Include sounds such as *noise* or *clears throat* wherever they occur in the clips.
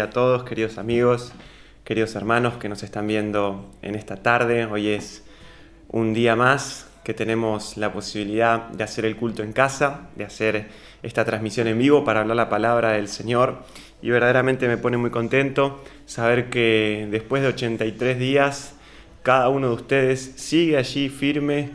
a todos, queridos amigos, queridos hermanos que nos están viendo en esta tarde. Hoy es un día más que tenemos la posibilidad de hacer el culto en casa, de hacer esta transmisión en vivo para hablar la palabra del Señor. Y verdaderamente me pone muy contento saber que después de 83 días, cada uno de ustedes sigue allí firme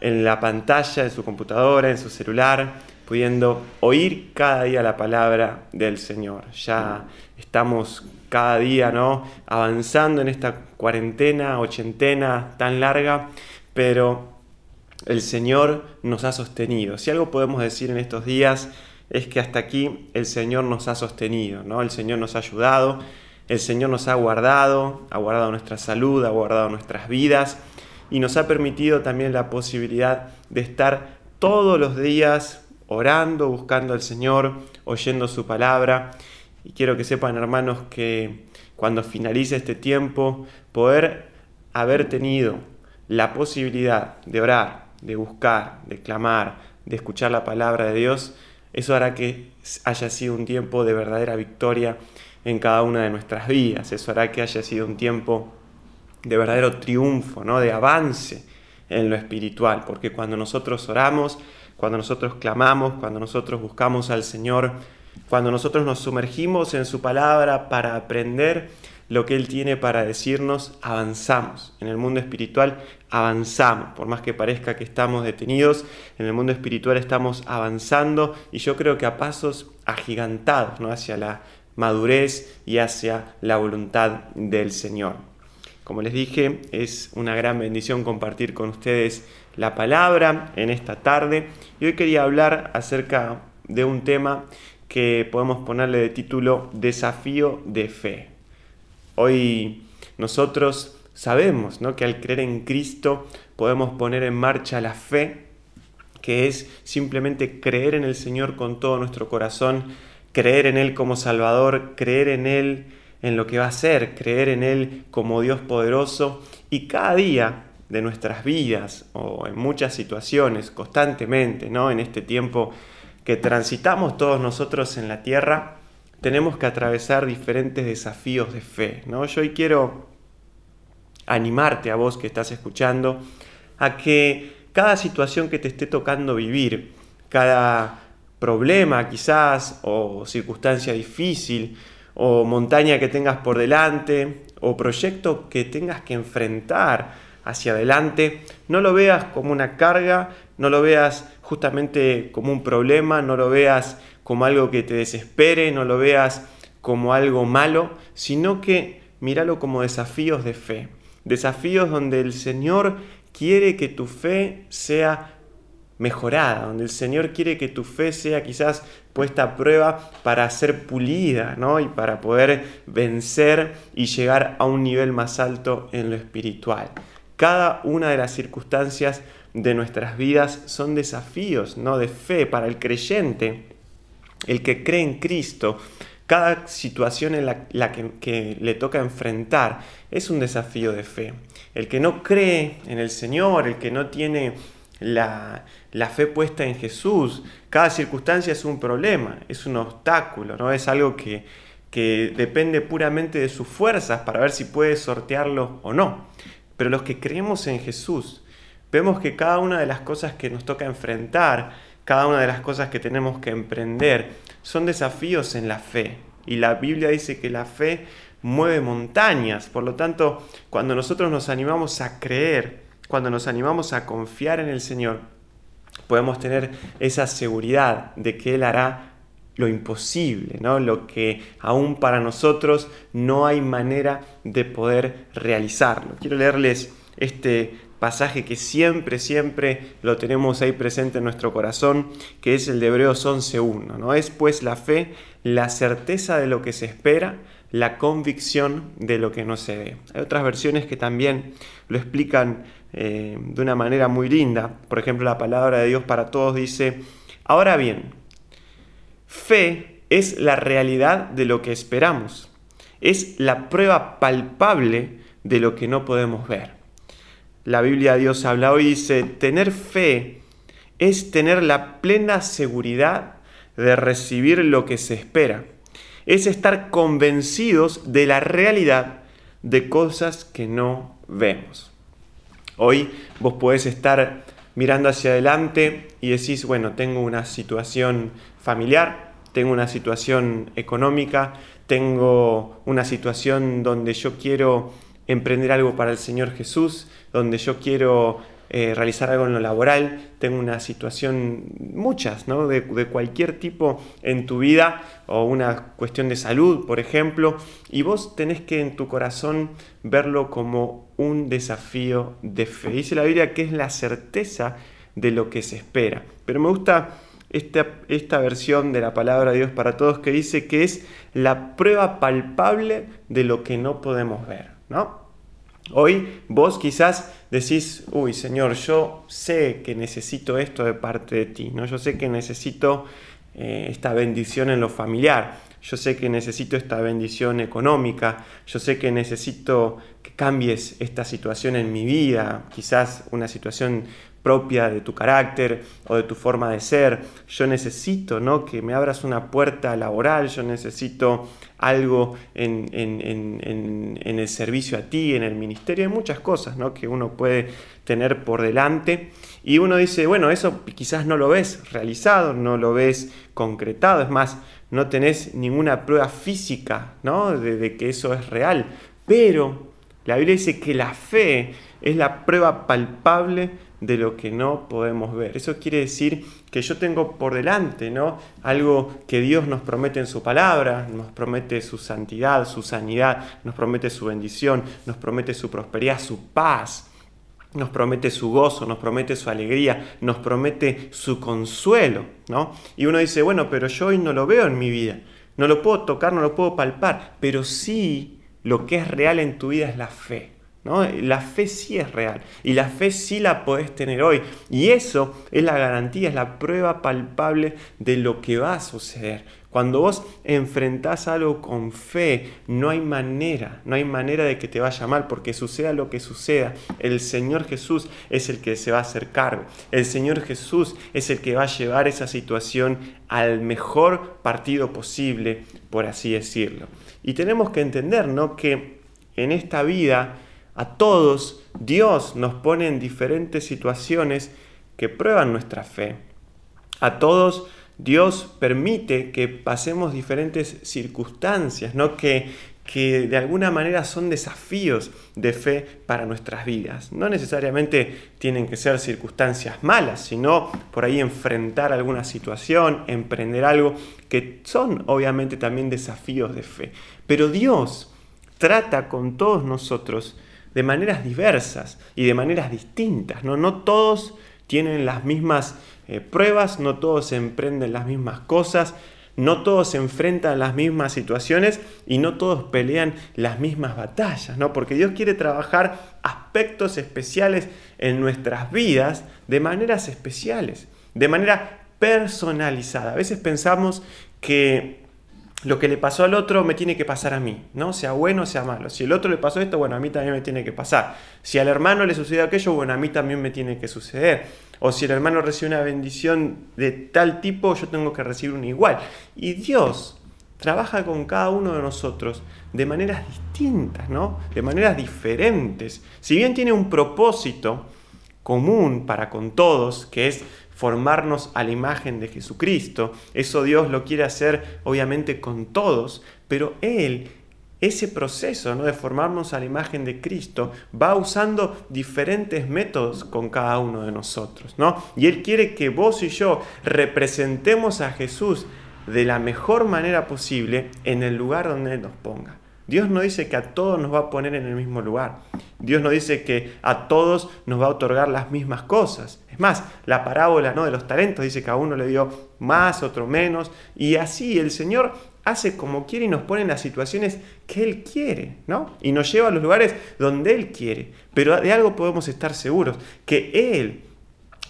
en la pantalla de su computadora, en su celular, pudiendo oír cada día la palabra del Señor. Ya estamos cada día ¿no? avanzando en esta cuarentena, ochentena tan larga, pero el Señor nos ha sostenido. Si algo podemos decir en estos días es que hasta aquí el Señor nos ha sostenido, ¿no? El Señor nos ha ayudado, el Señor nos ha guardado, ha guardado nuestra salud, ha guardado nuestras vidas y nos ha permitido también la posibilidad de estar todos los días orando, buscando al Señor, oyendo su palabra. Y quiero que sepan, hermanos, que cuando finalice este tiempo, poder haber tenido la posibilidad de orar, de buscar, de clamar, de escuchar la palabra de Dios, eso hará que haya sido un tiempo de verdadera victoria en cada una de nuestras vidas. Eso hará que haya sido un tiempo de verdadero triunfo, ¿no? de avance en lo espiritual, porque cuando nosotros oramos, cuando nosotros clamamos, cuando nosotros buscamos al Señor, cuando nosotros nos sumergimos en su palabra para aprender lo que Él tiene para decirnos, avanzamos. En el mundo espiritual avanzamos, por más que parezca que estamos detenidos, en el mundo espiritual estamos avanzando y yo creo que a pasos agigantados ¿no? hacia la madurez y hacia la voluntad del Señor. Como les dije, es una gran bendición compartir con ustedes la palabra en esta tarde y hoy quería hablar acerca de un tema que podemos ponerle de título Desafío de fe. Hoy nosotros sabemos ¿no? que al creer en Cristo podemos poner en marcha la fe, que es simplemente creer en el Señor con todo nuestro corazón, creer en Él como Salvador, creer en Él en lo que va a ser, creer en Él como Dios poderoso y cada día de nuestras vidas o en muchas situaciones, constantemente, ¿no? En este tiempo que transitamos todos nosotros en la tierra, tenemos que atravesar diferentes desafíos de fe, ¿no? Yo hoy quiero animarte a vos que estás escuchando a que cada situación que te esté tocando vivir, cada problema quizás o circunstancia difícil, o montaña que tengas por delante, o proyecto que tengas que enfrentar hacia adelante, no lo veas como una carga, no lo veas justamente como un problema, no lo veas como algo que te desespere, no lo veas como algo malo, sino que míralo como desafíos de fe, desafíos donde el Señor quiere que tu fe sea mejorada, donde el Señor quiere que tu fe sea quizás puesta a prueba para ser pulida, ¿no? Y para poder vencer y llegar a un nivel más alto en lo espiritual. Cada una de las circunstancias de nuestras vidas son desafíos, ¿no? De fe para el creyente, el que cree en Cristo. Cada situación en la, que, le toca enfrentar es un desafío de fe. El que no cree en el Señor, el que no tiene la, fe puesta en Jesús. Cada circunstancia es un problema, es un obstáculo, ¿no? Es algo que depende puramente de sus fuerzas para ver si puede sortearlo o no. Pero los que creemos en Jesús, vemos que cada una de las cosas que nos toca enfrentar, cada una de las cosas que tenemos que emprender, son desafíos en la fe. Y la Biblia dice que la fe mueve montañas. Por lo tanto, cuando nosotros nos animamos a creer, cuando nos animamos a confiar en el Señor, podemos tener esa seguridad de que Él hará lo imposible, ¿no? lo que aún para nosotros no hay manera de poder realizarlo. Quiero leerles este pasaje que siempre, siempre lo tenemos ahí presente en nuestro corazón, que es el de Hebreos 11.1. ¿no? Es pues la fe, la certeza de lo que se espera, la convicción de lo que no se ve. Hay otras versiones que también lo explican eh, de una manera muy linda. Por ejemplo, la palabra de Dios para todos dice, ahora bien, fe es la realidad de lo que esperamos, es la prueba palpable de lo que no podemos ver. La Biblia de Dios habla hoy y dice, tener fe es tener la plena seguridad de recibir lo que se espera. es estar convencidos de la realidad de cosas que no vemos. Hoy vos podés estar mirando hacia adelante y decís, bueno, tengo una situación familiar, tengo una situación económica, tengo una situación donde yo quiero emprender algo para el Señor Jesús, donde yo quiero eh, realizar algo en lo laboral, tengo una situación, muchas, ¿no? De, de, cualquier tipo en tu vida, o una cuestión de salud, por ejemplo, y vos tenés que en tu corazón verlo como un desafío de fe. Dice la Biblia que es la certeza de lo que se espera. Pero me gusta esta, esta versión de la palabra de Dios para todos que dice que es la prueba palpable de lo que no podemos ver, ¿no? Hoy vos quizás decís, uy Señor, yo sé que necesito esto de parte de ti, ¿no? Yo sé que necesito eh, esta bendición en lo familiar, yo sé que necesito esta bendición económica, yo sé que necesito que cambies esta situación en mi vida, quizás una situación propia de tu carácter o de tu forma de ser. Yo necesito ¿no? que me abras una puerta laboral, yo necesito algo en, el servicio a ti, en el ministerio. Hay muchas cosas ¿no? que uno puede tener por delante y uno dice, bueno, eso quizás no lo ves realizado, no lo ves concretado, es más, no tenés ninguna prueba física ¿no? de, de que eso es real, pero la Biblia dice que la fe es la prueba palpable de lo que no podemos ver. Eso quiere decir que yo tengo por delante, ¿no? Algo que Dios nos promete en su palabra, nos promete su santidad, su sanidad, nos promete su bendición, nos promete su prosperidad, su paz, nos promete su gozo, nos promete su alegría, nos promete su consuelo, ¿no? Y uno dice, bueno, pero yo hoy no lo veo en mi vida, no lo puedo tocar, no lo puedo palpar, pero sí lo que es real en tu vida es la fe. La fe sí es real y la fe sí la podés tener hoy. Y eso es la garantía, es la prueba palpable de lo que va a suceder. Cuando vos enfrentás algo con fe, no hay manera, no hay manera de que te vaya mal, porque suceda lo que suceda, el Señor Jesús es el que se va a hacer cargo. El Señor Jesús es el que va a llevar esa situación al mejor partido posible, por así decirlo. Y tenemos que entender, ¿no? Que en esta vida a todos Dios nos pone en diferentes situaciones que prueban nuestra fe. A todos Dios permite que pasemos diferentes circunstancias, ¿no? que, que de alguna manera son desafíos de fe para nuestras vidas. No necesariamente tienen que ser circunstancias malas, sino por ahí enfrentar alguna situación, emprender algo, que son obviamente también desafíos de fe. Pero Dios trata con todos nosotros de maneras diversas y de maneras distintas. No, no todos tienen las mismas eh, pruebas, no todos emprenden las mismas cosas, no todos se enfrentan las mismas situaciones y no todos pelean las mismas batallas, ¿no? Porque Dios quiere trabajar aspectos especiales en nuestras vidas de maneras especiales, de manera personalizada. A veces pensamos que lo que le pasó al otro me tiene que pasar a mí, ¿no? Sea bueno o sea malo. Si el otro le pasó esto, bueno, a mí también me tiene que pasar. Si al hermano le sucedió aquello, bueno, a mí también me tiene que suceder. O si el hermano recibe una bendición de tal tipo, yo tengo que recibir una igual. Y Dios trabaja con cada uno de nosotros de maneras distintas, ¿no? De maneras diferentes. Si bien tiene un propósito común para con todos, que es formarnos a la imagen de Jesucristo. Eso Dios lo quiere hacer obviamente con todos, pero Él, ese proceso ¿no? de formarnos a la imagen de Cristo, va usando diferentes métodos con cada uno de nosotros. ¿no? Y Él quiere que vos y yo representemos a Jesús de la mejor manera posible en el lugar donde Él nos ponga. Dios no dice que a todos nos va a poner en el mismo lugar. Dios no dice que a todos nos va a otorgar las mismas cosas. Es más, la parábola ¿no? de los talentos dice que a uno le dio más, otro menos. Y así el Señor hace como quiere y nos pone en las situaciones que Él quiere, ¿no? Y nos lleva a los lugares donde Él quiere. Pero de algo podemos estar seguros, que Él,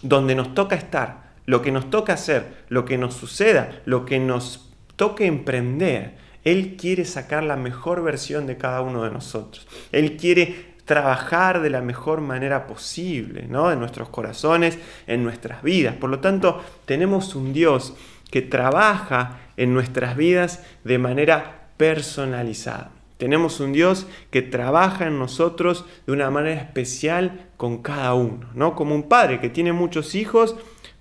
donde nos toca estar, lo que nos toca hacer, lo que nos suceda, lo que nos toque emprender, él quiere sacar la mejor versión de cada uno de nosotros. Él quiere trabajar de la mejor manera posible, ¿no? En nuestros corazones, en nuestras vidas. Por lo tanto, tenemos un Dios que trabaja en nuestras vidas de manera personalizada. Tenemos un Dios que trabaja en nosotros de una manera especial con cada uno, ¿no? Como un padre que tiene muchos hijos,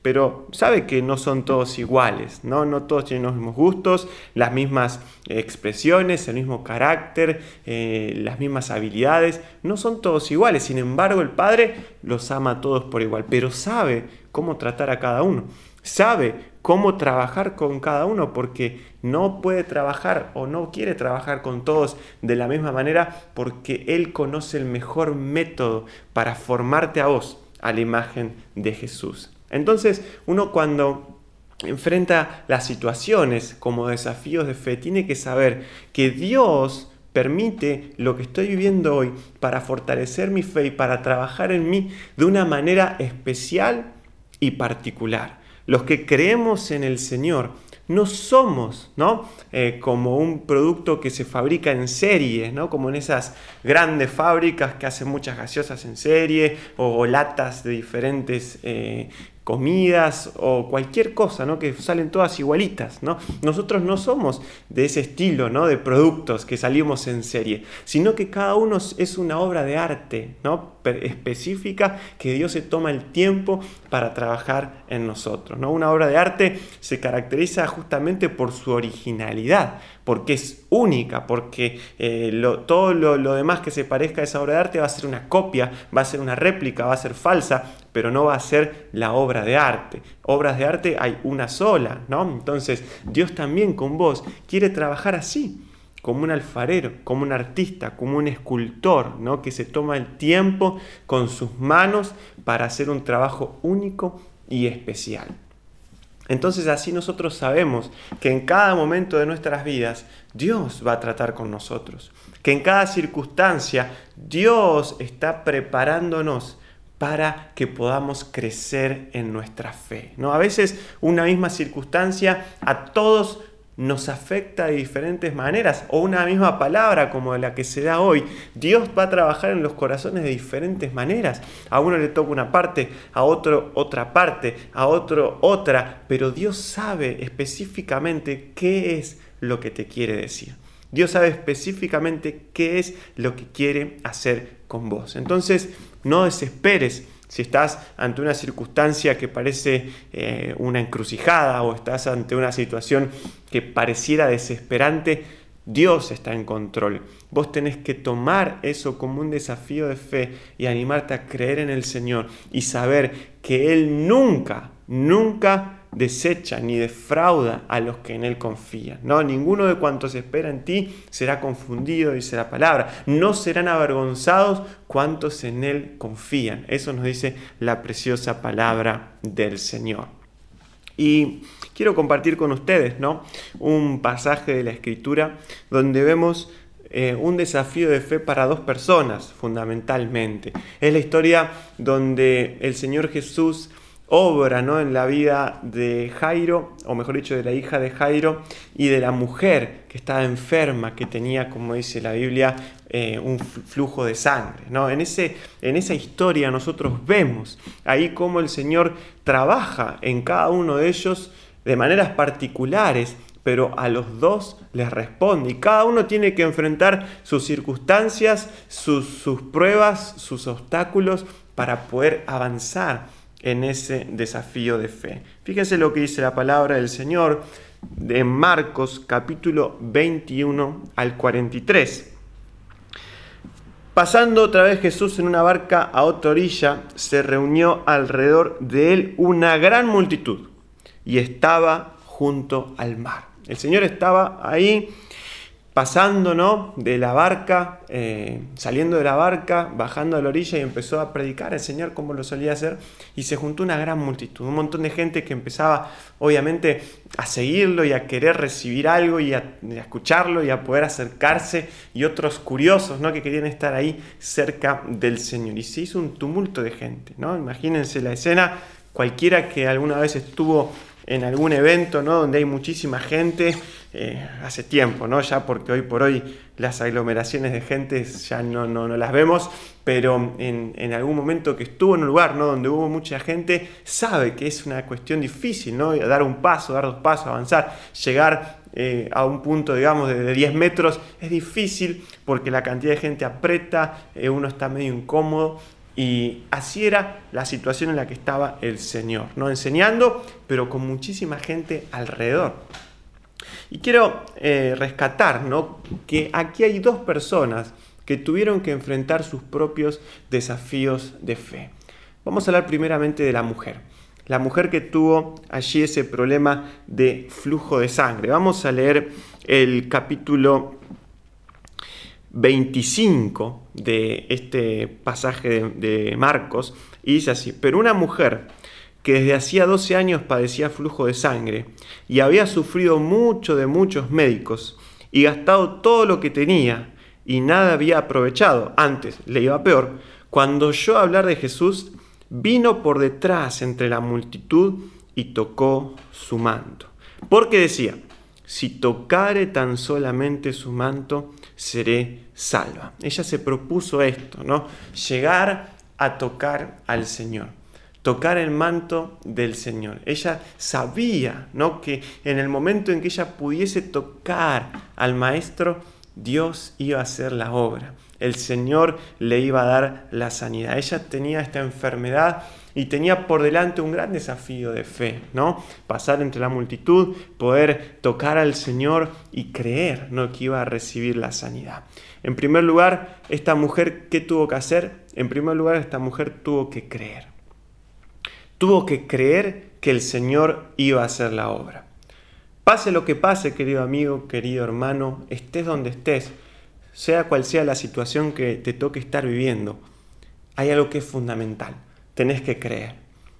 pero sabe que no son todos iguales, ¿no? No todos tienen los mismos gustos, las mismas expresiones, el mismo carácter, eh, las mismas habilidades, no son todos iguales. Sin embargo, el padre los ama a todos por igual, pero sabe cómo tratar a cada uno sabe cómo trabajar con cada uno porque no puede trabajar o no quiere trabajar con todos de la misma manera porque Él conoce el mejor método para formarte a vos a la imagen de Jesús. Entonces uno cuando enfrenta las situaciones como desafíos de fe tiene que saber que Dios permite lo que estoy viviendo hoy para fortalecer mi fe y para trabajar en mí de una manera especial y particular. Los que creemos en el Señor no somos ¿no? Eh, como un producto que se fabrica en serie, ¿no? como en esas grandes fábricas que hacen muchas gaseosas en serie o, latas de diferentes eh, comidas o cualquier cosa, ¿no? Que salen todas igualitas, ¿no? Nosotros no somos de ese estilo, ¿no? De productos que salimos en serie, sino que cada uno es una obra de arte, ¿no? específica que Dios se toma el tiempo para trabajar en nosotros, ¿no? Una obra de arte se caracteriza justamente por su originalidad, porque es única, porque eh, todo lo, lo, demás que se parezca a esa obra de arte va a ser una copia, va a ser una réplica, va a ser falsa, pero no va a ser la obra de arte. Obras de arte hay una sola, ¿no? Entonces Dios también con vos quiere trabajar así como un alfarero, como un artista, como un escultor, ¿no? que se toma el tiempo con sus manos para hacer un trabajo único y especial. Entonces así nosotros sabemos que en cada momento de nuestras vidas Dios va a tratar con nosotros, que en cada circunstancia Dios está preparándonos para que podamos crecer en nuestra fe. ¿no? A veces una misma circunstancia a todos nos afecta de diferentes maneras, o una misma palabra como la que se da hoy. Dios va a trabajar en los corazones de diferentes maneras. A uno le toca una parte, a otro otra parte, a otro otra, pero Dios sabe específicamente qué es lo que te quiere decir. Dios sabe específicamente qué es lo que quiere hacer con vos. Entonces, no desesperes si estás ante una circunstancia que parece eh, una encrucijada o estás ante una situación que pareciera desesperante, Dios está en control. Vos tenés que tomar eso como un desafío de fe y animarte a creer en el Señor y saber que Él nunca, nunca desecha ni defrauda a los que en Él confían. No, ninguno de cuantos espera en ti será confundido, dice la palabra. No serán avergonzados cuantos en Él confían. Eso nos dice la preciosa palabra del Señor. Y quiero compartir con ustedes ¿no? un pasaje de la Escritura donde vemos eh, un desafío de fe para dos personas, fundamentalmente. Es la historia donde el Señor Jesús obra ¿no? en la vida de Jairo, o mejor dicho, de la hija de Jairo y de la mujer que estaba enferma, que tenía, como dice la Biblia, eh, un flujo de sangre. ¿no? En, ese, en esa historia nosotros vemos ahí cómo el Señor trabaja en cada uno de ellos de maneras particulares, pero a los dos les responde. Y cada uno tiene que enfrentar sus circunstancias, sus, sus pruebas, sus obstáculos para poder avanzar en ese desafío de fe. Fíjense lo que dice la palabra del Señor de Marcos capítulo 21 al 43. Pasando otra vez Jesús en una barca a otra orilla, se reunió alrededor de él una gran multitud y estaba junto al mar. El Señor estaba ahí pasando ¿no? de la barca, eh, saliendo de la barca, bajando a la orilla y empezó a predicar el Señor como lo solía hacer y se juntó una gran multitud, un montón de gente que empezaba obviamente a seguirlo y a querer recibir algo y a, escucharlo y a poder acercarse y otros curiosos ¿no? que querían estar ahí cerca del Señor y se hizo un tumulto de gente, ¿no? imagínense la escena, cualquiera que alguna vez estuvo en algún evento ¿no? donde hay muchísima gente, eh, hace tiempo, ¿no? ya porque hoy por hoy las aglomeraciones de gente ya no, no, no las vemos, pero en, en, algún momento que estuvo en un lugar ¿no? donde hubo mucha gente, sabe que es una cuestión difícil, ¿no? dar un paso, dar dos pasos, avanzar, llegar eh, a un punto, digamos, de, 10 metros, es difícil porque la cantidad de gente aprieta, eh, uno está medio incómodo. Y así era la situación en la que estaba el Señor, ¿no? Enseñando, pero con muchísima gente alrededor. Y quiero eh, rescatar, ¿no? Que aquí hay dos personas que tuvieron que enfrentar sus propios desafíos de fe. Vamos a hablar primeramente de la mujer la mujer que tuvo allí ese problema de flujo de sangre. Vamos a leer el capítulo 25 de este pasaje de, Marcos y dice así, pero una mujer que desde hacía 12 años padecía flujo de sangre y había sufrido mucho de muchos médicos y gastado todo lo que tenía y nada había aprovechado, antes le iba peor, cuando oyó hablar de Jesús, vino por detrás entre la multitud y tocó su manto. Porque decía, si tocare tan solamente su manto, seré salva. Ella se propuso esto, ¿no? Llegar a tocar al Señor, tocar el manto del Señor. Ella sabía, ¿no? Que en el momento en que ella pudiese tocar al Maestro, Dios iba a hacer la obra el Señor le iba a dar la sanidad. Ella tenía esta enfermedad y tenía por delante un gran desafío de fe, ¿no? Pasar entre la multitud, poder tocar al Señor y creer, ¿no? Que iba a recibir la sanidad. En primer lugar, esta mujer, ¿qué tuvo que hacer? En primer lugar, esta mujer tuvo que creer. Tuvo que creer que el Señor iba a hacer la obra. Pase lo que pase, querido amigo, querido hermano, estés donde estés, sea cual sea la situación que te toque estar viviendo, hay algo que es fundamental. Tenés que creer.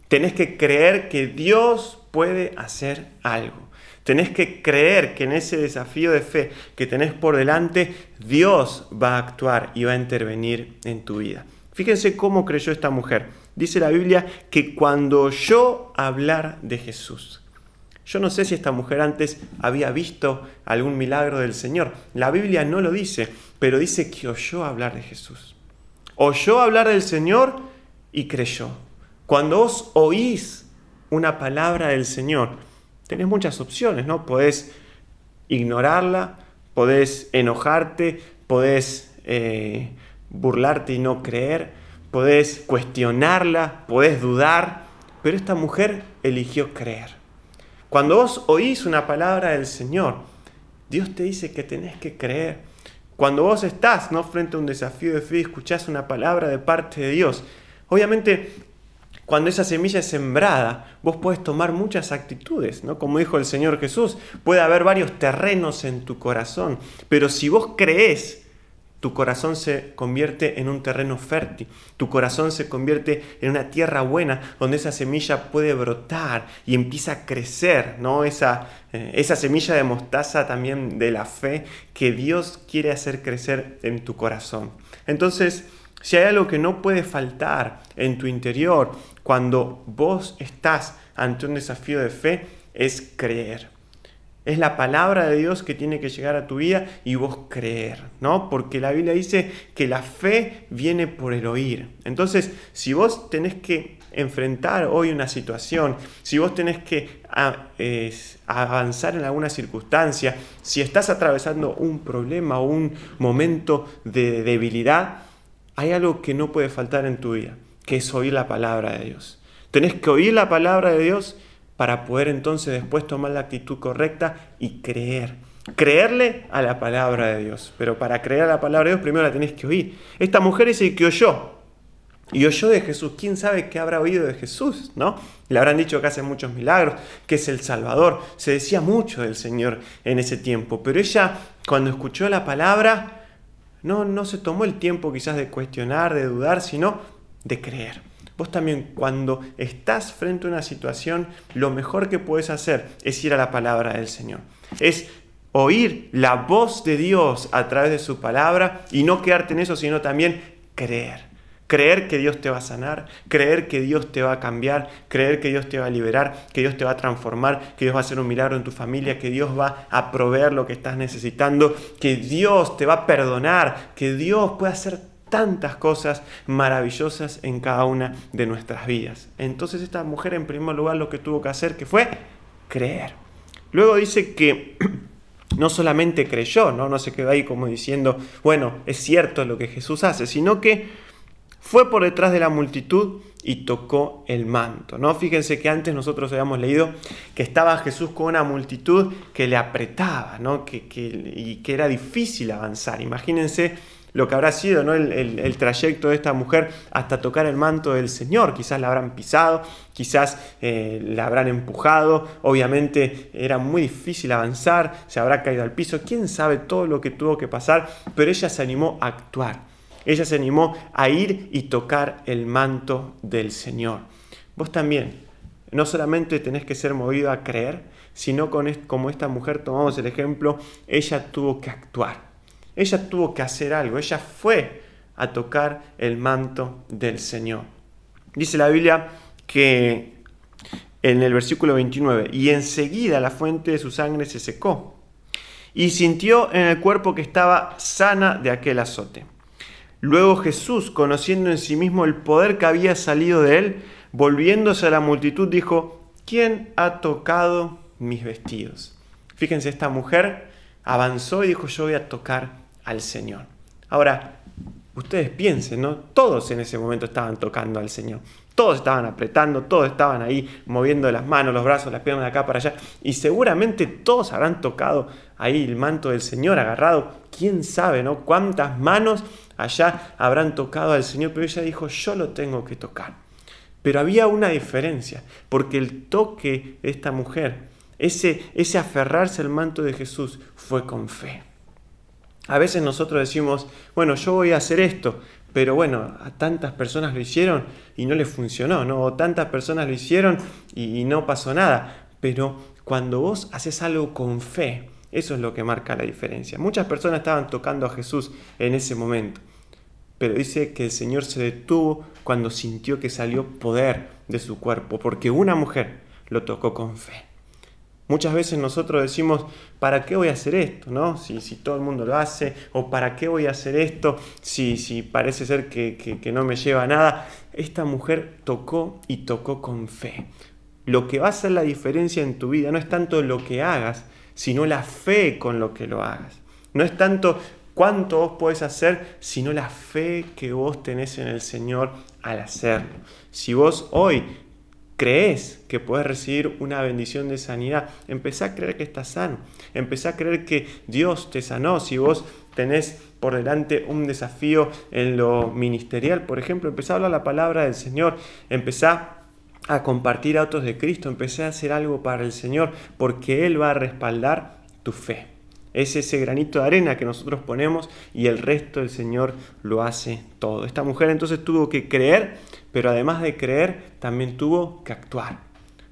Tenés que creer que Dios puede hacer algo. Tenés que creer que en ese desafío de fe que tenés por delante, Dios va a actuar y va a intervenir en tu vida. Fíjense cómo creyó esta mujer. Dice la Biblia que cuando oyó hablar de Jesús, yo no sé si esta mujer antes había visto algún milagro del Señor. La Biblia no lo dice, pero dice que oyó hablar de Jesús. Oyó hablar del Señor y creyó. Cuando os oís una palabra del Señor, tenés muchas opciones, ¿no? Podés ignorarla, podés enojarte, podés eh, burlarte y no creer, podés cuestionarla, podés dudar, pero esta mujer eligió creer. Cuando vos oís una palabra del Señor, Dios te dice que tenés que creer. Cuando vos estás ¿no? frente a un desafío de fe y escuchás una palabra de parte de Dios, obviamente cuando esa semilla es sembrada, vos puedes tomar muchas actitudes, ¿no? Como dijo el Señor Jesús, puede haber varios terrenos en tu corazón, pero si vos crees tu corazón se convierte en un terreno fértil, tu corazón se convierte en una tierra buena donde esa semilla puede brotar y empieza a crecer, ¿no? Esa, eh, esa semilla de mostaza también de la fe que Dios quiere hacer crecer en tu corazón. Entonces, si hay algo que no puede faltar en tu interior cuando vos estás ante un desafío de fe, es creer. Es la palabra de Dios que tiene que llegar a tu vida y vos creer, ¿no? Porque la Biblia dice que la fe viene por el oír. Entonces, si vos tenés que enfrentar hoy una situación, si vos tenés que avanzar en alguna circunstancia, si estás atravesando un problema o un momento de debilidad, hay algo que no puede faltar en tu vida, que es oír la palabra de Dios. Tenés que oír la palabra de Dios para poder entonces después tomar la actitud correcta y creer. Creerle a la palabra de Dios. Pero para creer a la palabra de Dios primero la tenés que oír. Esta mujer es el que oyó. Y oyó de Jesús. ¿Quién sabe qué habrá oído de Jesús? ¿No? Le habrán dicho que hace muchos milagros, que es el Salvador. Se decía mucho del Señor en ese tiempo. Pero ella, cuando escuchó la palabra, no, no se tomó el tiempo quizás de cuestionar, de dudar, sino de creer. Vos también cuando estás frente a una situación, lo mejor que puedes hacer es ir a la palabra del Señor. Es oír la voz de Dios a través de su palabra y no quedarte en eso, sino también creer. Creer que Dios te va a sanar, creer que Dios te va a cambiar, creer que Dios te va a liberar, que Dios te va a transformar, que Dios va a hacer un milagro en tu familia, que Dios va a proveer lo que estás necesitando, que Dios te va a perdonar, que Dios puede hacer tantas cosas maravillosas en cada una de nuestras vidas. Entonces esta mujer en primer lugar lo que tuvo que hacer que fue creer. Luego dice que *clears throat* no solamente creyó, ¿no? no se quedó ahí como diciendo, bueno, es cierto lo que Jesús hace, sino que fue por detrás de la multitud y tocó el manto. ¿no? Fíjense que antes nosotros habíamos leído que estaba Jesús con una multitud que le apretaba ¿no? que, y que era difícil avanzar. Imagínense lo que habrá sido ¿no? el, trayecto de esta mujer hasta tocar el manto del Señor. Quizás la habrán pisado, quizás eh, la habrán empujado, obviamente era muy difícil avanzar, se habrá caído al piso, quién sabe todo lo que tuvo que pasar, pero ella se animó a actuar. Ella se animó a ir y tocar el manto del Señor. Vos también, no solamente tenés que ser movido a creer, sino con como esta mujer tomamos el ejemplo, ella tuvo que actuar. Ella tuvo que hacer algo, ella fue a tocar el manto del Señor. Dice la Biblia que en el versículo 29, y enseguida la fuente de su sangre se secó, y sintió en el cuerpo que estaba sana de aquel azote. Luego Jesús, conociendo en sí mismo el poder que había salido de él, volviéndose a la multitud, dijo, ¿quién ha tocado mis vestidos? Fíjense, esta mujer avanzó y dijo, yo voy a tocar al Señor. Ahora, ustedes piensen, ¿no? Todos en ese momento estaban tocando al Señor. Todos estaban apretando, todos estaban ahí moviendo las manos, los brazos, las piernas de acá para allá. Y seguramente todos habrán tocado ahí el manto del Señor agarrado. ¿Quién sabe, no? Cuántas manos allá habrán tocado al Señor, pero ella dijo, yo lo tengo que tocar. Pero había una diferencia, porque el toque de esta mujer, ese, ese aferrarse al manto de Jesús, fue con fe. A veces nosotros decimos, bueno, yo voy a hacer esto, pero bueno, a tantas personas lo hicieron y no les funcionó, ¿no? O tantas personas lo hicieron y, y no pasó nada. Pero cuando vos haces algo con fe, eso es lo que marca la diferencia. Muchas personas estaban tocando a Jesús en ese momento, pero dice que el Señor se detuvo cuando sintió que salió poder de su cuerpo, porque una mujer lo tocó con fe. Muchas veces nosotros decimos, ¿para qué voy a hacer esto? ¿no? Si, si todo el mundo lo hace, o ¿para qué voy a hacer esto si, si parece ser que, que no me lleva a nada? Esta mujer tocó y tocó con fe. Lo que va a hacer la diferencia en tu vida no es tanto lo que hagas, sino la fe con lo que lo hagas. No es tanto cuánto vos podés hacer, sino la fe que vos tenés en el Señor al hacerlo. Si vos hoy crees que puedes recibir una bendición de sanidad, empezá a creer que estás sano, empezá a creer que Dios te sanó. Si vos tenés por delante un desafío en lo ministerial, por ejemplo, empezá a hablar la palabra del Señor, empezá a compartir autos de Cristo, empecé a hacer algo para el Señor, porque Él va a respaldar tu fe. Es ese granito de arena que nosotros ponemos y el resto del Señor lo hace todo. Esta mujer entonces tuvo que creer, pero además de creer, también tuvo que actuar.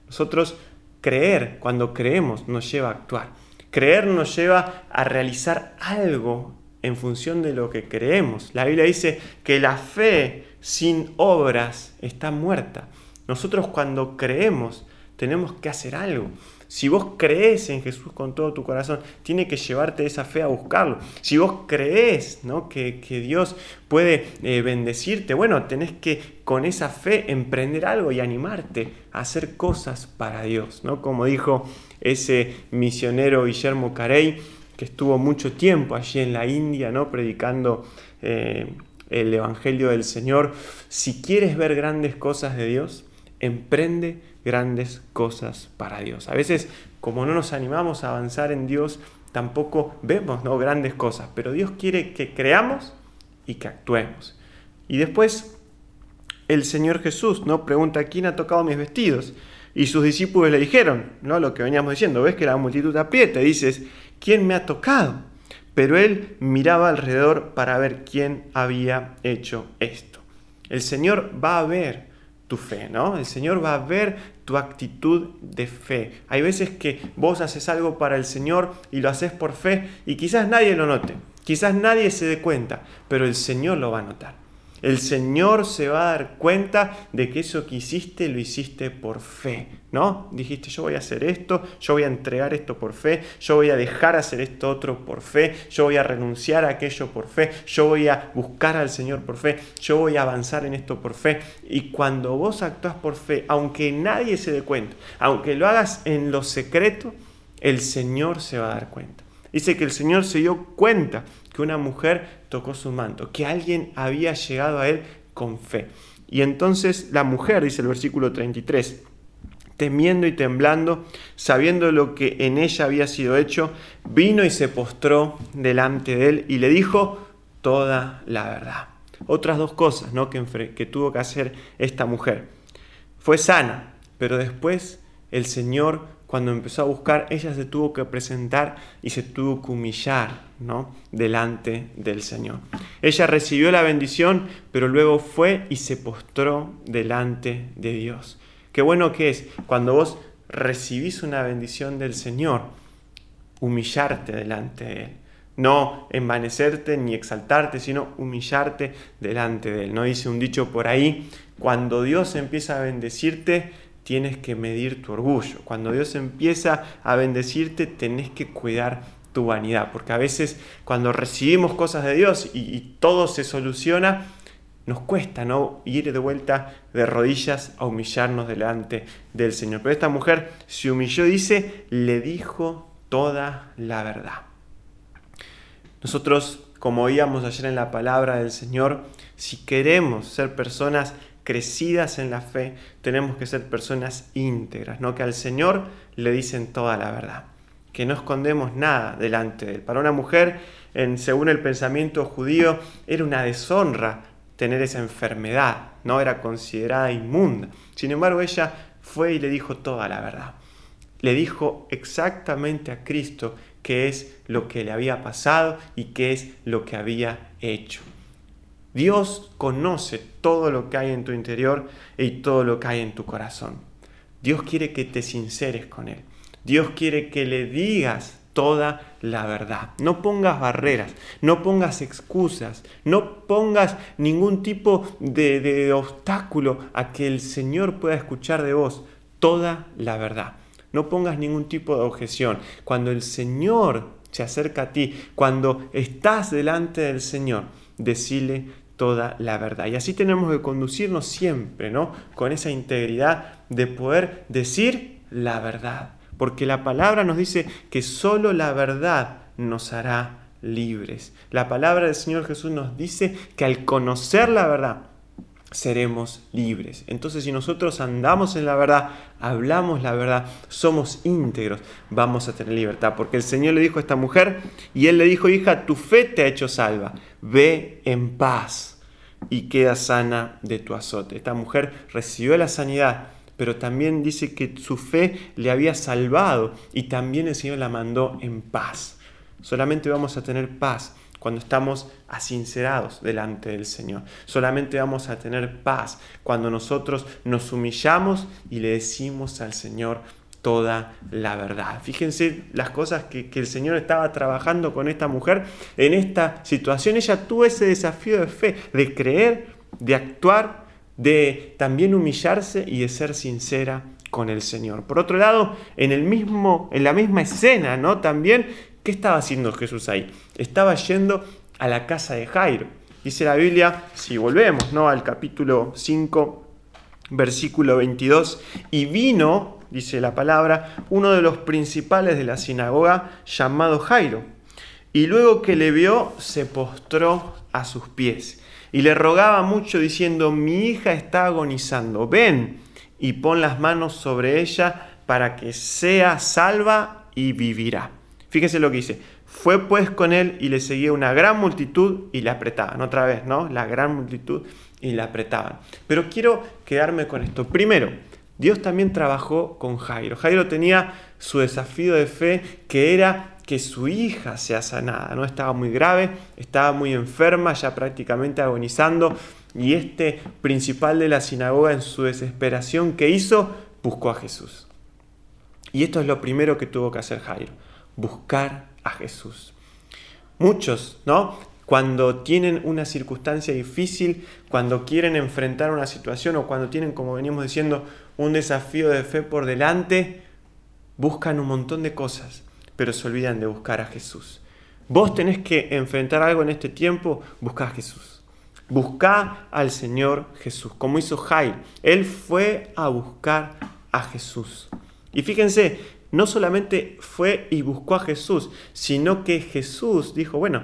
Nosotros creer, cuando creemos, nos lleva a actuar. Creer nos lleva a realizar algo en función de lo que creemos. La Biblia dice que la fe sin obras está muerta. Nosotros cuando creemos tenemos que hacer algo. Si vos crees en Jesús con todo tu corazón, tiene que llevarte esa fe a buscarlo. Si vos crees ¿no? que, Dios puede eh, bendecirte, bueno, tenés que con esa fe emprender algo y animarte a hacer cosas para Dios. ¿no? Como dijo ese misionero Guillermo Carey, que estuvo mucho tiempo allí en la India, ¿no? predicando eh, el Evangelio del Señor. Si quieres ver grandes cosas de Dios, emprende grandes cosas para Dios. A veces, como no nos animamos a avanzar en Dios, tampoco vemos ¿no? grandes cosas, pero Dios quiere que creamos y que actuemos. Y después el Señor Jesús no pregunta quién ha tocado mis vestidos. Y sus discípulos le dijeron, ¿no? Lo que veníamos diciendo, ves que la multitud aprieta, dices, ¿quién me ha tocado? Pero él miraba alrededor para ver quién había hecho esto. El Señor va a ver tu fe, ¿no? El Señor va a ver tu actitud de fe. Hay veces que vos haces algo para el Señor y lo haces por fe y quizás nadie lo note, quizás nadie se dé cuenta, pero el Señor lo va a notar. El Señor se va a dar cuenta de que eso que hiciste lo hiciste por fe, ¿no? Dijiste, yo voy a hacer esto, yo voy a entregar esto por fe, yo voy a dejar hacer esto otro por fe, yo voy a renunciar a aquello por fe, yo voy a buscar al Señor por fe, yo voy a avanzar en esto por fe. Y cuando vos actúas por fe, aunque nadie se dé cuenta, aunque lo hagas en lo secreto, el Señor se va a dar cuenta. Dice que el Señor se dio cuenta que una mujer tocó su manto, que alguien había llegado a él con fe. Y entonces la mujer, dice el versículo 33, temiendo y temblando, sabiendo lo que en ella había sido hecho, vino y se postró delante de él y le dijo toda la verdad. Otras dos cosas ¿no? que, que tuvo que hacer esta mujer. Fue sana, pero después el Señor cuando empezó a buscar, ella se tuvo que presentar y se tuvo que humillar ¿no? delante del Señor. Ella recibió la bendición, pero luego fue y se postró delante de Dios. Qué bueno que es cuando vos recibís una bendición del Señor, humillarte delante de Él. No envanecerte ni exaltarte, sino humillarte delante de Él. ¿No dice un dicho por ahí? Cuando Dios empieza a bendecirte, tienes que medir tu orgullo. Cuando Dios empieza a bendecirte, tenés que cuidar tu vanidad, porque a veces cuando recibimos cosas de Dios y, todo se soluciona, nos cuesta no ir de vuelta de rodillas a humillarnos delante del Señor. Pero esta mujer se humilló, dice, le dijo toda la verdad. Nosotros, como oíamos ayer en la palabra del Señor, si queremos ser personas crecidas en la fe, tenemos que ser personas íntegras, ¿no? que al Señor le dicen toda la verdad, que no escondemos nada delante de Él. Para una mujer, en, según el pensamiento judío, era una deshonra tener esa enfermedad, no era considerada inmunda. Sin embargo, ella fue y le dijo toda la verdad. Le dijo exactamente a Cristo qué es lo que le había pasado y qué es lo que había hecho. Dios conoce todo lo que hay en tu interior y todo lo que hay en tu corazón. Dios quiere que te sinceres con Él. Dios quiere que le digas toda la verdad. No pongas barreras, no pongas excusas, no pongas ningún tipo de, de, obstáculo a que el Señor pueda escuchar de vos toda la verdad. No pongas ningún tipo de objeción. Cuando el Señor se acerca a ti, cuando estás delante del Señor, decile la verdad. Y así tenemos que conducirnos siempre, ¿no? Con esa integridad de poder decir la verdad. Porque la palabra nos dice que solo la verdad nos hará libres. La palabra del Señor Jesús nos dice que al conocer la verdad, seremos libres. Entonces si nosotros andamos en la verdad, hablamos la verdad, somos íntegros, vamos a tener libertad. Porque el Señor le dijo a esta mujer y él le dijo, hija, tu fe te ha hecho salva, ve en paz y queda sana de tu azote. Esta mujer recibió la sanidad, pero también dice que su fe le había salvado y también el Señor la mandó en paz. Solamente vamos a tener paz cuando estamos asincerados delante del Señor. Solamente vamos a tener paz cuando nosotros nos humillamos y le decimos al Señor toda la verdad. Fíjense las cosas que, el Señor estaba trabajando con esta mujer en esta situación. Ella tuvo ese desafío de fe, de creer, de actuar, de también humillarse y de ser sincera con el Señor. Por otro lado, en, el mismo, en la misma escena, ¿no? También ¿Qué estaba haciendo Jesús ahí? Estaba yendo a la casa de Jairo. Dice la Biblia, si volvemos ¿no? al capítulo 5, versículo 22, y vino, dice la palabra, uno de los principales de la sinagoga llamado Jairo. Y luego que le vio, se postró a sus pies y le rogaba mucho diciendo, mi hija está agonizando, ven y pon las manos sobre ella para que sea salva y vivirá. Fíjese lo que dice. Fue pues con él y le seguía una gran multitud y le apretaban. Otra vez, ¿no? La gran multitud y le apretaban. Pero quiero quedarme con esto. Primero, Dios también trabajó con Jairo. Jairo tenía su desafío de fe que era que su hija sea sanada. No estaba muy grave, estaba muy enferma, ya prácticamente agonizando. Y este principal de la sinagoga en su desesperación que hizo, buscó a Jesús. Y esto es lo primero que tuvo que hacer Jairo buscar a Jesús. Muchos, ¿no? Cuando tienen una circunstancia difícil, cuando quieren enfrentar una situación o cuando tienen, como venimos diciendo, un desafío de fe por delante, buscan un montón de cosas, pero se olvidan de buscar a Jesús. Vos tenés que enfrentar algo en este tiempo, busca a Jesús. Busca al Señor Jesús, como hizo Jair. Él fue a buscar a Jesús. Y fíjense, no solamente fue y buscó a Jesús, sino que Jesús dijo, bueno,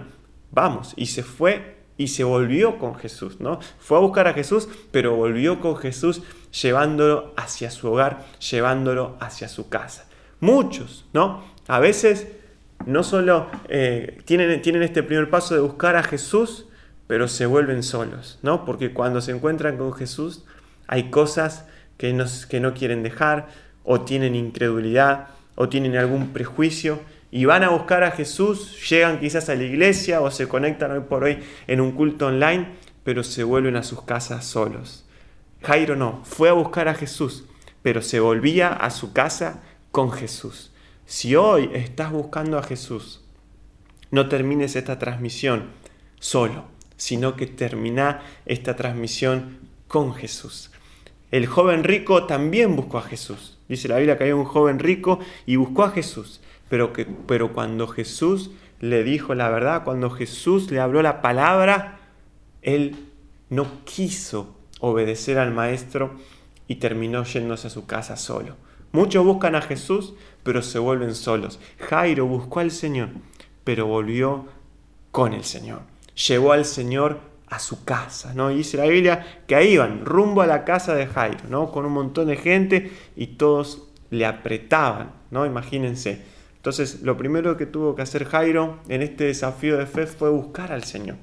vamos, y se fue y se volvió con Jesús, ¿no? Fue a buscar a Jesús, pero volvió con Jesús llevándolo hacia su hogar, llevándolo hacia su casa. Muchos, ¿no? A veces no solo eh, tienen, tienen este primer paso de buscar a Jesús, pero se vuelven solos, ¿no? Porque cuando se encuentran con Jesús hay cosas que, que no quieren dejar, o tienen incredulidad, o tienen algún prejuicio, y van a buscar a Jesús, llegan quizás a la iglesia o se conectan hoy por hoy en un culto online, pero se vuelven a sus casas solos. Jairo no, fue a buscar a Jesús, pero se volvía a su casa con Jesús. Si hoy estás buscando a Jesús, no termines esta transmisión solo, sino que termina esta transmisión con Jesús. El joven rico también buscó a Jesús. Dice la Biblia que hay un joven rico y buscó a Jesús pero, que, pero cuando Jesús le dijo la verdad, cuando Jesús le habló la palabra, él no quiso obedecer al maestro y terminó yéndose a su casa solo. Muchos buscan a Jesús, pero se vuelven solos. Jairo buscó al Señor, pero volvió con el Señor. Llevó al Señor a su casa, ¿no? Y dice la Biblia que ahí iban, rumbo a la casa de Jairo, ¿no? Con un montón de gente y todos le apretaban, ¿no? Imagínense, entonces, lo primero que tuvo que hacer Jairo en este desafío de fe fue buscar al Señor.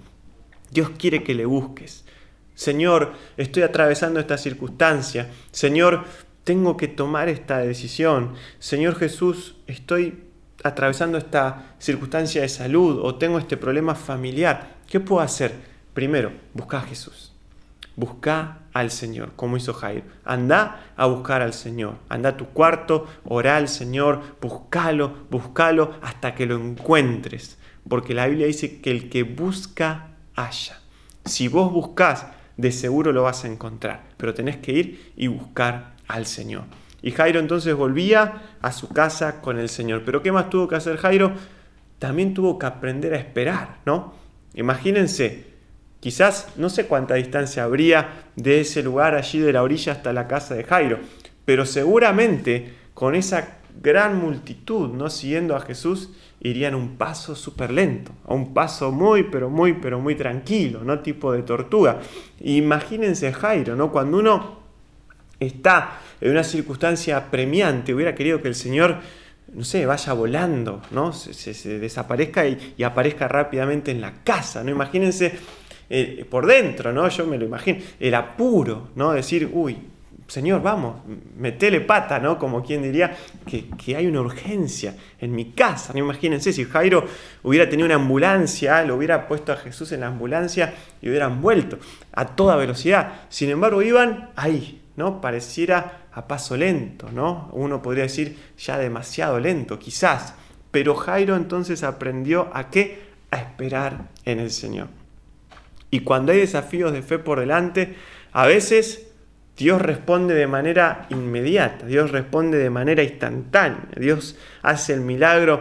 Dios quiere que le busques. Señor, estoy atravesando esta circunstancia. Señor, tengo que tomar esta decisión. Señor Jesús, estoy atravesando esta circunstancia de salud o tengo este problema familiar. ¿Qué puedo hacer? Primero, busca a Jesús. Busca al Señor, como hizo Jairo. Anda a buscar al Señor. Anda a tu cuarto, ora al Señor, búscalo, búscalo hasta que lo encuentres. Porque la Biblia dice que el que busca, halla. Si vos buscas, de seguro lo vas a encontrar. Pero tenés que ir y buscar al Señor. Y Jairo entonces volvía a su casa con el Señor. Pero ¿qué más tuvo que hacer Jairo? También tuvo que aprender a esperar, ¿no? Imagínense, Quizás no sé cuánta distancia habría de ese lugar allí de la orilla hasta la casa de Jairo, pero seguramente con esa gran multitud no siguiendo a Jesús irían un paso súper lento, a un paso muy, pero muy, pero muy tranquilo, no tipo de tortuga. Imagínense Jairo, ¿no? Cuando uno está en una circunstancia premiante, hubiera querido que el Señor, no sé, vaya volando, ¿no? Se, desaparezca y, y, aparezca rápidamente en la casa, ¿no? Imagínense eh, por dentro, ¿no? Yo me lo imagino, el apuro, ¿no? Decir, uy, Señor, vamos, metele pata, ¿no? Como quien diría que, hay una urgencia en mi casa. ¿no? Imagínense si Jairo hubiera tenido una ambulancia, lo hubiera puesto a Jesús en la ambulancia y hubieran vuelto a toda velocidad. Sin embargo, iban ahí, ¿no? Pareciera a paso lento, ¿no? Uno podría decir ya demasiado lento, quizás. Pero Jairo entonces aprendió a qué? A esperar en el Señor. Y cuando hay desafíos de fe por delante, a veces Dios responde de manera inmediata, Dios responde de manera instantánea, Dios hace el milagro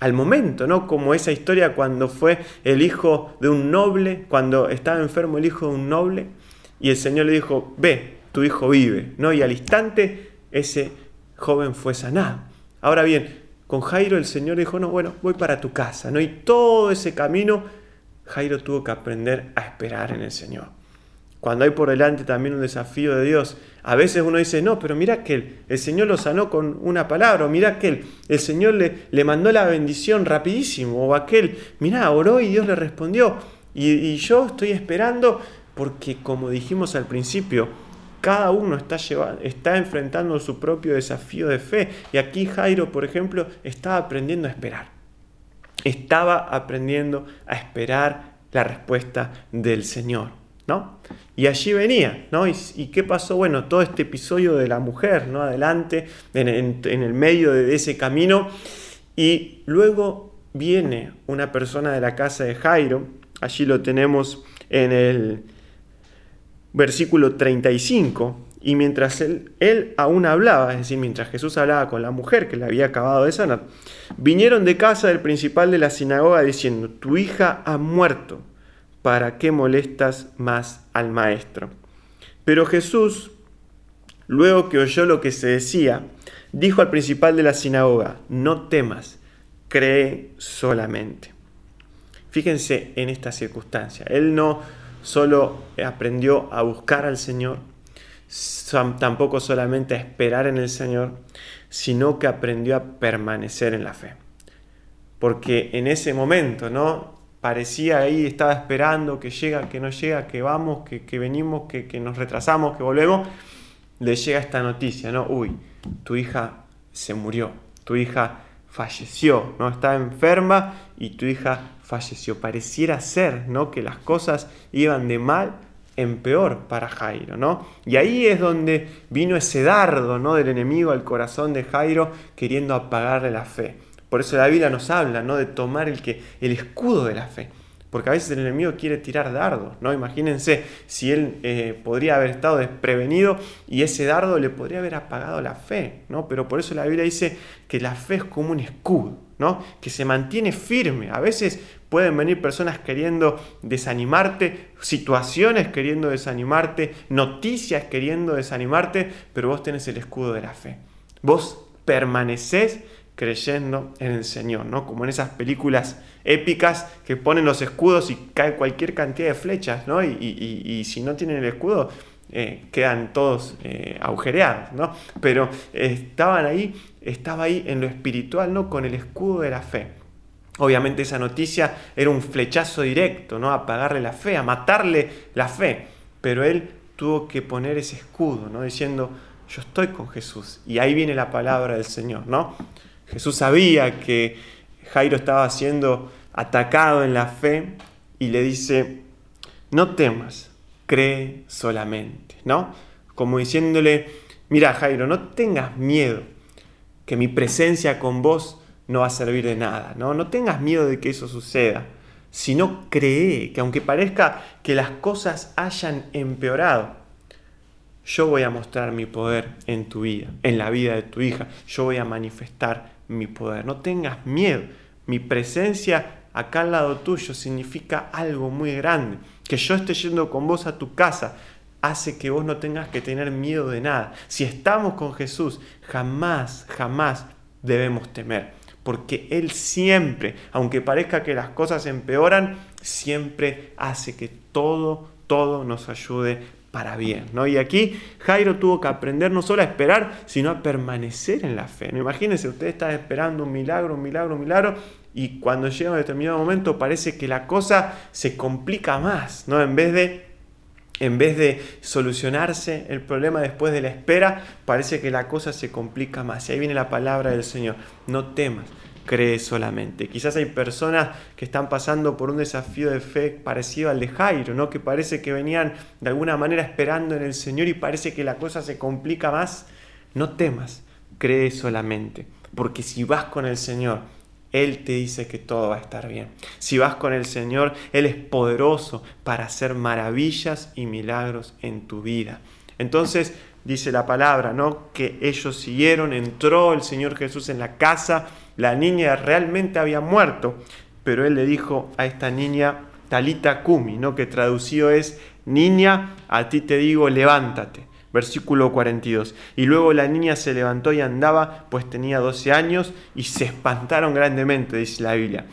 al momento, ¿no? Como esa historia cuando fue el hijo de un noble, cuando estaba enfermo el hijo de un noble, y el Señor le dijo, ve, tu hijo vive, ¿no? Y al instante ese joven fue sanado. Ahora bien, con Jairo el Señor dijo, no, bueno, voy para tu casa, ¿no? Y todo ese camino Jairo tuvo que aprender a esperar en el Señor. Cuando hay por delante también un desafío de Dios, a veces uno dice, no, pero mira que el, Señor lo sanó con una palabra, o mira que el, Señor le, le, mandó la bendición rapidísimo, o aquel, mira, oró y Dios le respondió. Y, yo estoy esperando porque como dijimos al principio, cada uno está, está enfrentando su propio desafío de fe. Y aquí Jairo, por ejemplo, está aprendiendo a esperar estaba aprendiendo a esperar la respuesta del Señor, ¿no? Y allí venía, ¿no? ¿Y, qué pasó? Bueno, todo este episodio de la mujer, ¿no? Adelante, en, en el medio de ese camino, y luego viene una persona de la casa de Jairo Allí lo tenemos en el versículo 35. Y mientras él, aún hablaba, es decir, mientras Jesús hablaba con la mujer que le había acabado de sanar, vinieron de casa del principal de la sinagoga diciendo, tu hija ha muerto, ¿para qué molestas más al maestro? Pero Jesús, luego que oyó lo que se decía, dijo al principal de la sinagoga, no temas, cree solamente. Fíjense en esta circunstancia. Él no solo aprendió a buscar al Señor, tampoco solamente a esperar en el Señor, sino que aprendió a permanecer en la fe. Porque en ese momento, ¿no? Parecía ahí, estaba esperando que llega, que no llega, que vamos, que, venimos, que, que, nos retrasamos, que volvemos. Le llega esta noticia, ¿no? Uy, tu hija se murió, tu hija falleció, ¿no? Estaba enferma y tu hija falleció. Pareciera ser, ¿no? Que las cosas iban de mal en peor para Jairo, ¿no? Y ahí es donde vino ese dardo, ¿no? Del enemigo al corazón de Jairo queriendo apagarle la fe. Por eso la Biblia nos habla, ¿no? De tomar el, que, el escudo de la fe. Porque a veces el enemigo quiere tirar dardos, ¿no? Imagínense si él eh, podría haber estado desprevenido y ese dardo le podría haber apagado la fe, ¿no? Pero por eso la Biblia dice que la fe es como un escudo, ¿no? Que se mantiene firme. A veces pueden venir personas queriendo desanimarte, situaciones queriendo desanimarte, noticias queriendo desanimarte, pero vos tenés el escudo de la fe. Vos permanecés creyendo en el Señor, ¿no? Como en esas películas épicas que ponen los escudos y cae cualquier cantidad de flechas, ¿no? Y, si no tienen el escudo, eh, quedan todos eh, agujereados, ¿no? Pero estaban ahí, estaba ahí en lo espiritual, ¿no? Con el escudo de la fe. Obviamente esa noticia era un flechazo directo, ¿no? A apagarle la fe, a matarle la fe. Pero él tuvo que poner ese escudo, ¿no? Diciendo, yo estoy con Jesús. Y ahí viene la palabra del Señor, ¿no? Jesús sabía que Jairo estaba siendo atacado en la fe y le dice, no temas, cree solamente, ¿no? Como diciéndole, mira Jairo, no tengas miedo, que mi presencia con vos no va a servir de nada, ¿no? No tengas miedo de que eso suceda, sino cree que aunque parezca que las cosas hayan empeorado, yo voy a mostrar mi poder en tu vida, en la vida de tu hija, yo voy a manifestar mi poder. No tengas miedo. Mi presencia acá al lado tuyo significa algo muy grande. Que yo esté yendo con vos a tu casa hace que vos no tengas que tener miedo de nada. Si estamos con Jesús, jamás, jamás debemos temer. Porque Él siempre, aunque parezca que las cosas empeoran, siempre hace que todo, todo nos ayude para bien. ¿no? Y aquí Jairo tuvo que aprender no solo a esperar, sino a permanecer en la fe. ¿no? Imagínense, usted está esperando un milagro, un milagro, un milagro, y cuando llega un determinado momento parece que la cosa se complica más, ¿no? En vez de en vez de solucionarse el problema después de la espera, parece que la cosa se complica más. Y ahí viene la palabra del Señor. No temas, cree solamente. Quizás hay personas que están pasando por un desafío de fe parecido al de Jairo, ¿no? que parece que venían de alguna manera esperando en el Señor y parece que la cosa se complica más. No temas, cree solamente, porque si vas con el Señor, Él te dice que todo va a estar bien. Si vas con el Señor, Él es poderoso para hacer maravillas y milagros en tu vida. Entonces, dice la palabra, ¿no? Que ellos siguieron, entró el Señor Jesús en la casa, la niña realmente había muerto, pero él le dijo a esta niña, Talita Kumi, ¿no? que traducido es, niña, a ti te digo, levántate. Versículo 42. Y luego la niña se levantó y andaba, pues tenía 12 años, y se espantaron grandemente, dice la Biblia.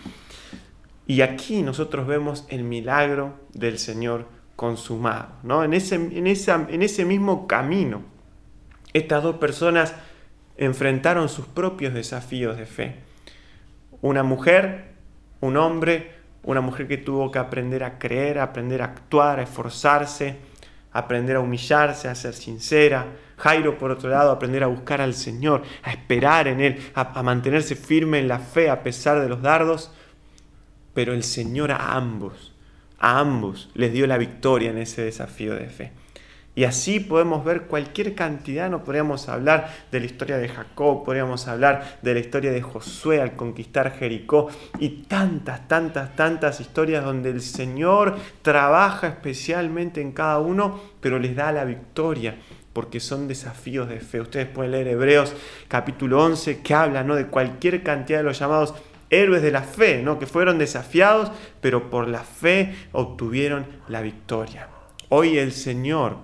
Y aquí nosotros vemos el milagro del Señor consumado, ¿no? En ese, en, esa, en ese mismo camino, estas dos personas enfrentaron sus propios desafíos de fe. Una mujer, un hombre, una mujer que tuvo que aprender a creer, aprender a actuar, a esforzarse, aprender a humillarse, a ser sincera. Jairo, por otro lado, aprender a buscar al Señor, a esperar en Él, a, a mantenerse firme en la fe a pesar de los dardos. Pero el Señor a ambos, a ambos les dio la victoria en ese desafío de fe. Y así podemos ver cualquier cantidad, no podríamos hablar de la historia de Jacob, podríamos hablar de la historia de Josué al conquistar Jericó y tantas, tantas, tantas historias donde el Señor trabaja especialmente en cada uno, pero les da la victoria porque son desafíos de fe. Ustedes pueden leer Hebreos capítulo 11 que habla ¿no? de cualquier cantidad de los llamados héroes de la fe, ¿no? que fueron desafiados, pero por la fe obtuvieron la victoria. Hoy el Señor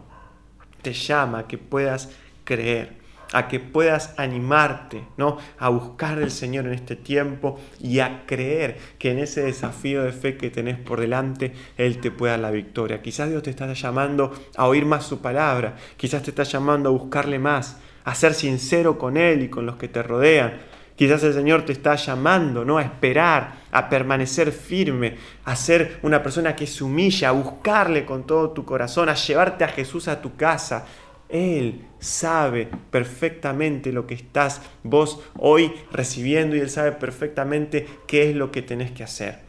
te llama a que puedas creer, a que puedas animarte, ¿no? A buscar al Señor en este tiempo y a creer que en ese desafío de fe que tenés por delante, Él te pueda dar la victoria. Quizás Dios te está llamando a oír más su palabra, quizás te está llamando a buscarle más, a ser sincero con Él y con los que te rodean. Quizás el Señor te está llamando, ¿no? A esperar, a permanecer firme, a ser una persona que se humilla, a buscarle con todo tu corazón, a llevarte a Jesús a tu casa. Él sabe perfectamente lo que estás vos hoy recibiendo y Él sabe perfectamente qué es lo que tenés que hacer.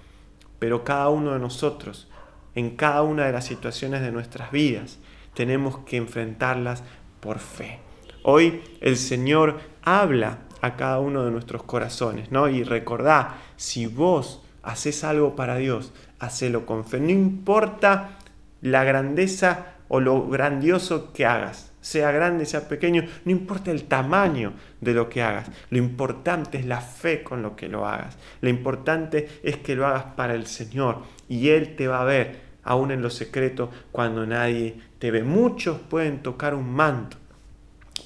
Pero cada uno de nosotros, en cada una de las situaciones de nuestras vidas, tenemos que enfrentarlas por fe. Hoy el Señor habla a cada uno de nuestros corazones, ¿no? Y recordá, si vos haces algo para Dios, hacelo con fe. No importa la grandeza o lo grandioso que hagas, sea grande, sea pequeño, no importa el tamaño de lo que hagas. Lo importante es la fe con lo que lo hagas. Lo importante es que lo hagas para el Señor y Él te va a ver, aún en lo secreto, cuando nadie te ve. Muchos pueden tocar un manto,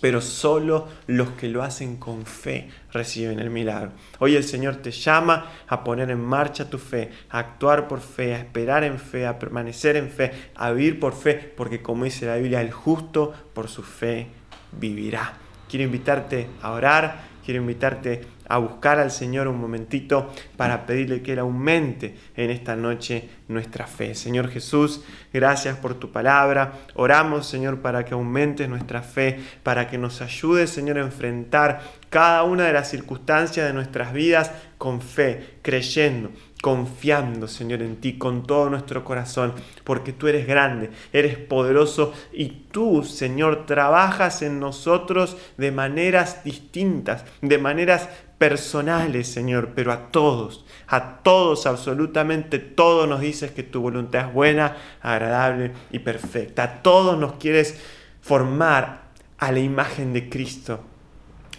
pero solo los que lo hacen con fe reciben el milagro. Hoy el Señor te llama a poner en marcha tu fe, a actuar por fe, a esperar en fe, a permanecer en fe, a vivir por fe, porque como dice la Biblia, el justo por su fe vivirá. Quiero invitarte a orar, quiero invitarte a buscar al Señor un momentito para pedirle que Él aumente en esta noche nuestra fe. Señor Jesús, gracias por tu palabra. Oramos, Señor, para que aumente nuestra fe, para que nos ayude, Señor, a enfrentar cada una de las circunstancias de nuestras vidas con fe, creyendo, confiando, Señor, en ti con todo nuestro corazón, porque tú eres grande, eres poderoso y tú, Señor, trabajas en nosotros de maneras distintas, de maneras personales, Señor, pero a todos, a todos, absolutamente todos nos dices que tu voluntad es buena, agradable y perfecta. A todos nos quieres formar a la imagen de Cristo.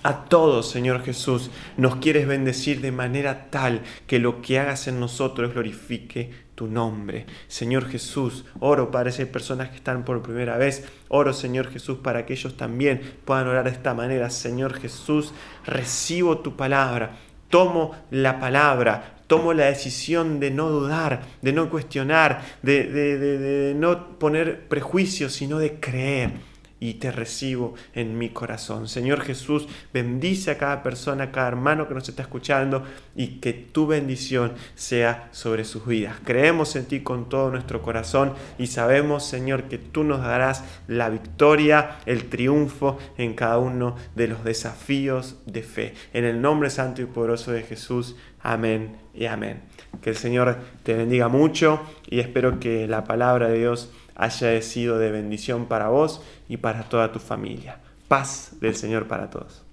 A todos, Señor Jesús, nos quieres bendecir de manera tal que lo que hagas en nosotros glorifique tu nombre. Señor Jesús, oro para esas personas que están por primera vez. Oro, Señor Jesús, para que ellos también puedan orar de esta manera. Señor Jesús, recibo tu palabra. Tomo la palabra, tomo la decisión de no dudar, de no cuestionar, de, de, de no poner prejuicios, sino de creer y te recibo en mi corazón. Señor Jesús, bendice a cada persona, a cada hermano que nos está escuchando y que tu bendición sea sobre sus vidas. Creemos en ti con todo nuestro corazón y sabemos, Señor, que tú nos darás la victoria, el triunfo en cada uno de los desafíos de fe. En el nombre santo y poderoso de Jesús. Amén y amén. Que el Señor te bendiga mucho y espero que la palabra de Dios haya sido de bendición para vos y para toda tu familia. Paz del Señor para todos.